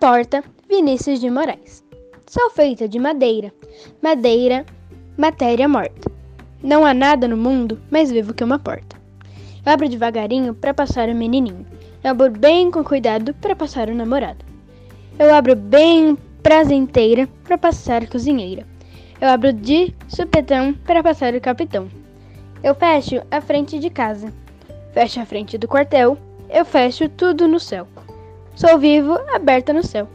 Porta, Vinícius de Moraes. Sou feita de madeira, madeira, matéria morta. Não há nada no mundo mais vivo que uma porta. Eu abro devagarinho para passar o menininho. Eu abro bem com cuidado para passar o namorado. Eu abro bem prazenteira para passar a cozinheira. Eu abro de supetão para passar o capitão. Eu fecho a frente de casa. Fecho a frente do quartel. Eu fecho tudo no céu. Sou vivo, aberta no céu.